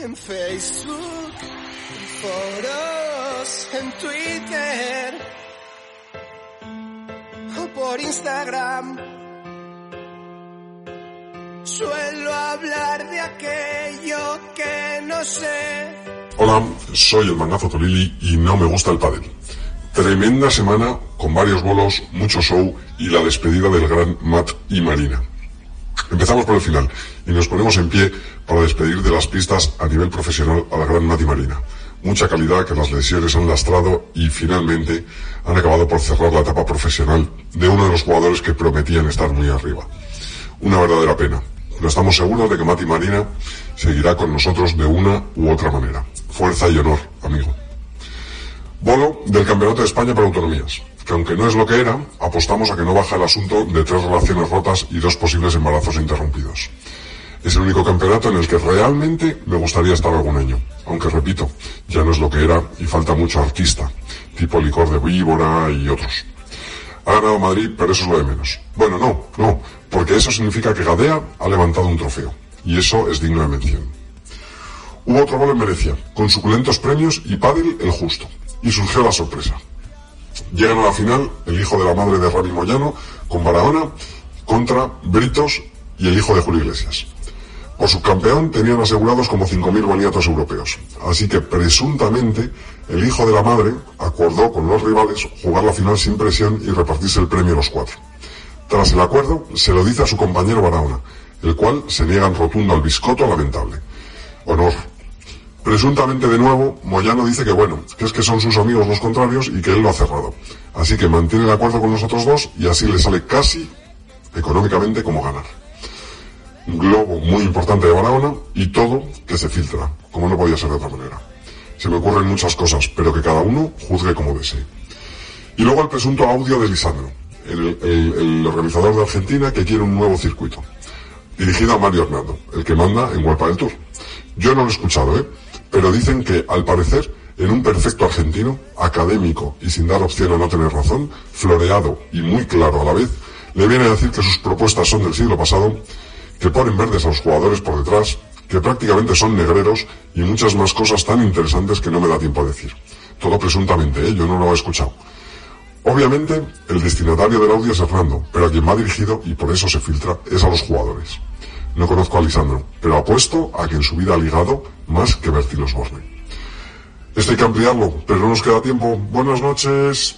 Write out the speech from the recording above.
en Facebook, en foros, en Twitter o por Instagram. Suelo hablar de aquello que no sé. Hola, soy el mangazo Tolili y no me gusta el pádel. Tremenda semana con varios bolos, mucho show y la despedida del gran Matt y Marina. Empezamos por el final y nos ponemos en pie para despedir de las pistas a nivel profesional a la gran Matt y Marina. Mucha calidad que las lesiones han lastrado y finalmente han acabado por cerrar la etapa profesional de uno de los jugadores que prometían estar muy arriba. Una verdadera pena, pero estamos seguros de que Matt y Marina seguirá con nosotros de una u otra manera. Fuerza y honor, amigo. Del Campeonato de España para Autonomías, que aunque no es lo que era, apostamos a que no baja el asunto de tres relaciones rotas y dos posibles embarazos interrumpidos. Es el único campeonato en el que realmente me gustaría estar algún año, aunque repito, ya no es lo que era y falta mucho artista, tipo licor de víbora y otros. Ha ganado Madrid, pero eso es lo de menos. Bueno, no, no, porque eso significa que Gadea ha levantado un trofeo, y eso es digno de mención. Hubo otro gol en Venecia, con suculentos premios y pádel el justo. Y surgió la sorpresa. Llegan a la final el hijo de la madre de Rami Moyano con Barahona contra Britos y el hijo de Julio Iglesias. Por subcampeón tenían asegurados como 5.000 boniatos europeos. Así que presuntamente el hijo de la madre acordó con los rivales jugar la final sin presión y repartirse el premio a los cuatro. Tras el acuerdo, se lo dice a su compañero Barahona, el cual se niega en rotundo al biscoto lamentable. Honor, Presuntamente de nuevo, Moyano dice que bueno, que es que son sus amigos los contrarios y que él lo ha cerrado. Así que mantiene el acuerdo con nosotros dos y así le sale casi económicamente como ganar. Un globo muy importante de Barahona y todo que se filtra, como no podía ser de otra manera. Se me ocurren muchas cosas, pero que cada uno juzgue como desee. Y luego el presunto audio de Lisandro, el, el, organizador de Argentina que quiere un nuevo circuito, dirigido a Mario Hernando, el que manda en World del Tour. Yo no lo he escuchado, ¿eh? Pero dicen que, al parecer, en un perfecto argentino, académico y sin dar opción a no tener razón, floreado y muy claro a la vez, le viene a decir que sus propuestas son del siglo pasado, que ponen verdes a los jugadores por detrás, que prácticamente son negreros y muchas más cosas tan interesantes que no me da tiempo a decir. Todo presuntamente, ¿eh? yo no lo he escuchado. Obviamente, el destinatario del audio es Hernando, pero a quien va dirigido, y por eso se filtra, es a los jugadores. No conozco a Lisandro, pero apuesto a que en su vida ha ligado más que Bertil Osborne. Esto hay que ampliarlo, pero no nos queda tiempo. Buenas noches.